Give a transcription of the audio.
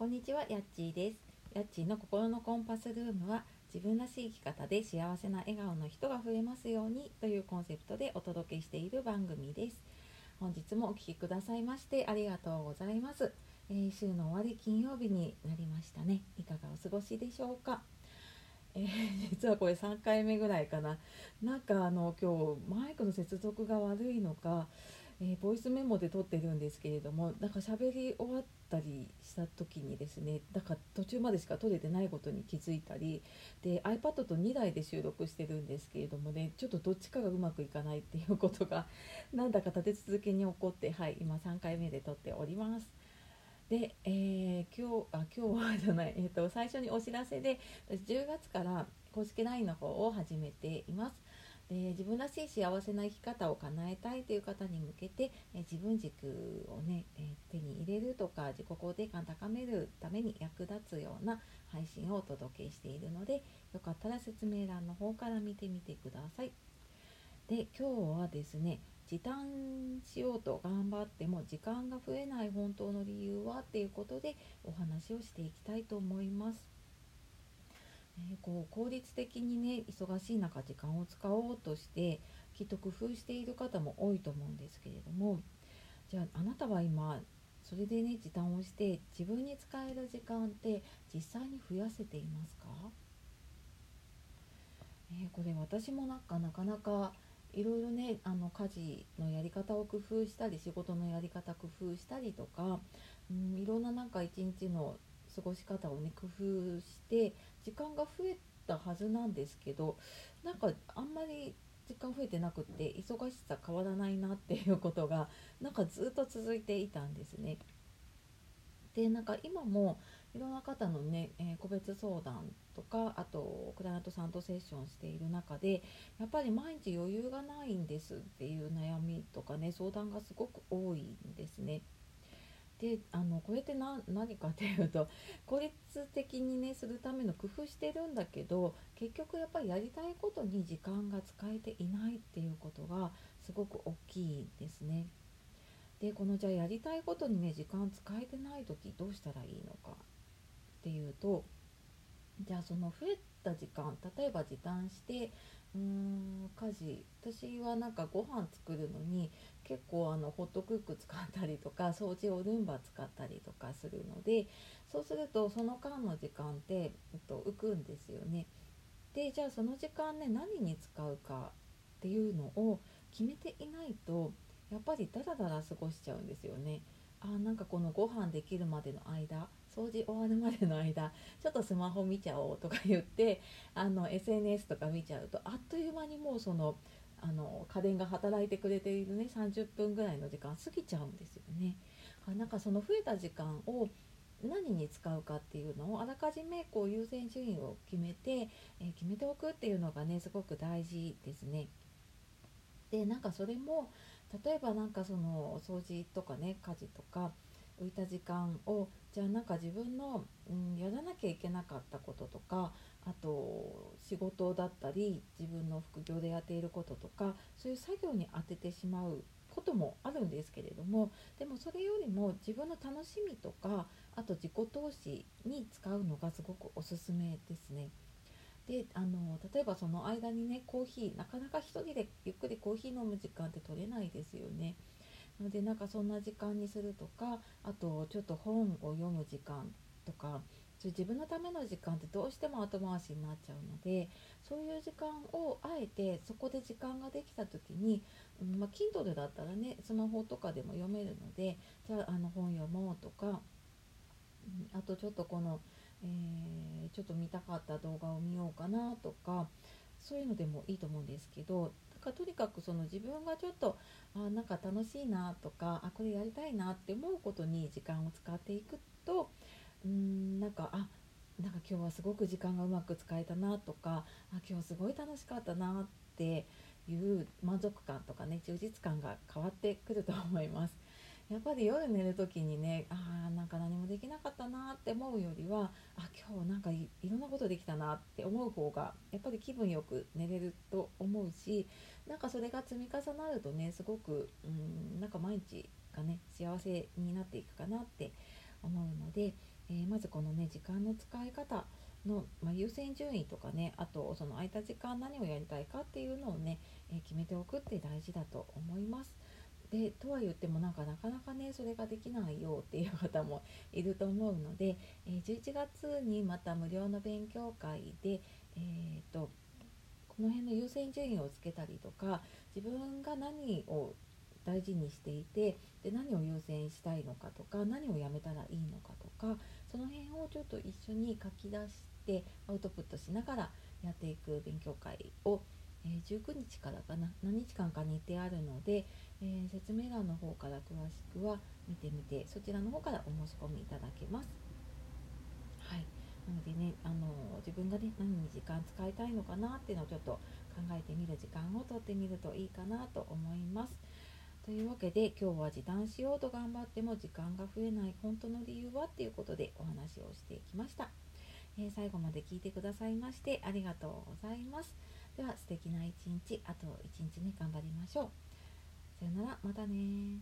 こんにちは、やっちーです。やっちーの心のコンパスルームは自分らしい生き方で幸せな笑顔の人が増えますようにというコンセプトでお届けしている番組です。本日もお聴きくださいましてありがとうございます。えー、週の終わり金曜日になりましたね。いかがお過ごしでしょうか。えー、実はこれ3回目ぐらいかな。なんかあの今日マイクの接続が悪いのか。えー、ボイスメモで撮ってるんですけれどもなんか喋り終わったりした時にですねだから途中までしか撮れてないことに気づいたりで iPad と2台で収録してるんですけれどもねちょっとどっちかがうまくいかないっていうことが なんだか立て続けに起こってはい今3回目で撮っております。で、えー、今日あ今日はじゃない、えーと最初にお知らせで10月から公式 LINE の方を始めています。で自分らしい幸せな生き方を叶えたいという方に向けて、え自分軸をね、え手に入れるとか自己肯定感高めるために役立つような配信をお届けしているのでよかったら説明欄の方から見てみてください。で今日はですね時短しようと頑張っても時間が増えない本当の理由はっていうことでお話をしていきたいと思います。えこう効率的にね忙しい中時間を使おうとしてきっと工夫している方も多いと思うんですけれどもじゃああなたは今それでね時短をして自分に使える時間って実際に増やせていますか、えー、これ私もなんかなかなかいろいろねあの家事のやり方を工夫したり仕事のやり方工夫したりとか、ん、いろんななんか一日の過ごし方をね工夫して時間が増えたはずなんですけどなんかあんまり時間増えてなくって忙しさ変わらないなっていうことがなんかずっと続いていたんですね。でなんか今もいろんな方のね、えー、個別相談とかあとクライアントさんとセッションしている中でやっぱり毎日余裕がないんですっていう悩みとかね相談がすごく多いんですね。であのこれって何かっていうと 効率的にねするための工夫してるんだけど結局やっぱりやりたいことに時間が使えていないっていうことがすごく大きいですね。でこのじゃあやりたいことにね時間使えてない時どうしたらいいのかっていうとじゃあその増えた時間例えば時短してうーん家事私はなんかご飯作るのに結構あのホットクック使ったりとか掃除をルンバ使ったりとかするのでそうするとその間の時間って、えっと、浮くんですよね。でじゃあその時間ね何に使うかっていうのを決めていないとやっぱりダラダラ過ごしちゃうんですよね。あなんかこのご飯できるまでの間掃除終わるまでの間 ちょっとスマホ見ちゃおうとか言ってあの SNS とか見ちゃうとあっという間にもうそのあの家電が働いてくれているね30分ぐらいの時間過ぎちゃうんですよね。なんかその増えた時間を何に使うかっていうのをあらかじめこう優先順位を決めて、えー、決めておくっていうのがねすごく大事ですね。でなんかそれも例えばなんかその掃除とかね家事とか浮いた時間をじゃあなんか自分の、うん、やらなきゃいけなかったこととかあと仕事だったり自分の副業でやっていることとかそういう作業に当ててしまうこともあるんですけれどもでもそれよりも自分の楽しみとかあと自己投資に使うのがすごくおすすめですね。であの例えばその間にねコーヒーなかなか1人でゆっくりコーヒー飲む時間って取れないですよね。のでなんかそんな時間にするとかあとちょっと本を読む時間とかそう自分のための時間ってどうしても後回しになっちゃうのでそういう時間をあえてそこで時間ができた時に、うんまあ、Kindle だったらねスマホとかでも読めるのでじゃああの本読もうとか、あとちょっとこの、えー、ちょっと見たかった動画を見ようかなとかそういうのでもいいと思うんですけどかとにかくその自分がちょっとあなんか楽しいなとかあこれやりたいなって思うことに時間を使っていくとうんなんかあなんか今日はすごく時間がうまく使えたなとかあ今日すごい楽しかったなっていう満足感とかね充実感が変わってくると思います。やっぱり夜寝る時にねあーなんか何もできなかったなって思うよりはあ今日なんかいろんなことできたなって思う方がやっぱり気分よく寝れると思うしなんかそれが積み重なるとねすごくうんなんか毎日がね幸せになっていくかなって思うので、えー、まずこのね時間の使い方の、まあ、優先順位とかねあとその空いた時間何をやりたいかっていうのをね、えー、決めておくって大事だと思います。でとは言ってもなんかなかなかねそれができないよっていう方もいると思うので、えー、11月にまた無料の勉強会で、えーと、この辺の優先順位をつけたりとか自分が何を大事にしていてで何を優先したいのかとか何をやめたらいいのかとかその辺をちょっと一緒に書き出してアウトプットしながらやっていく勉強会を、えー、19日からかな何日間か日程あるので、えー、説明欄の方から詳しくは見てみてそちらの方からお申し込みいただけます。はいなのでね、あの自分がね何に時間使いたいのかなっていうのをちょっと考えてみる時間をとってみるといいかなと思います。というわけで今日は時短しようと頑張っても時間が増えない本当の理由はっていうことでお話をしてきました、えー、最後まで聞いてくださいましてありがとうございますでは素敵な一日あと一日ね頑張りましょう。さよならまたね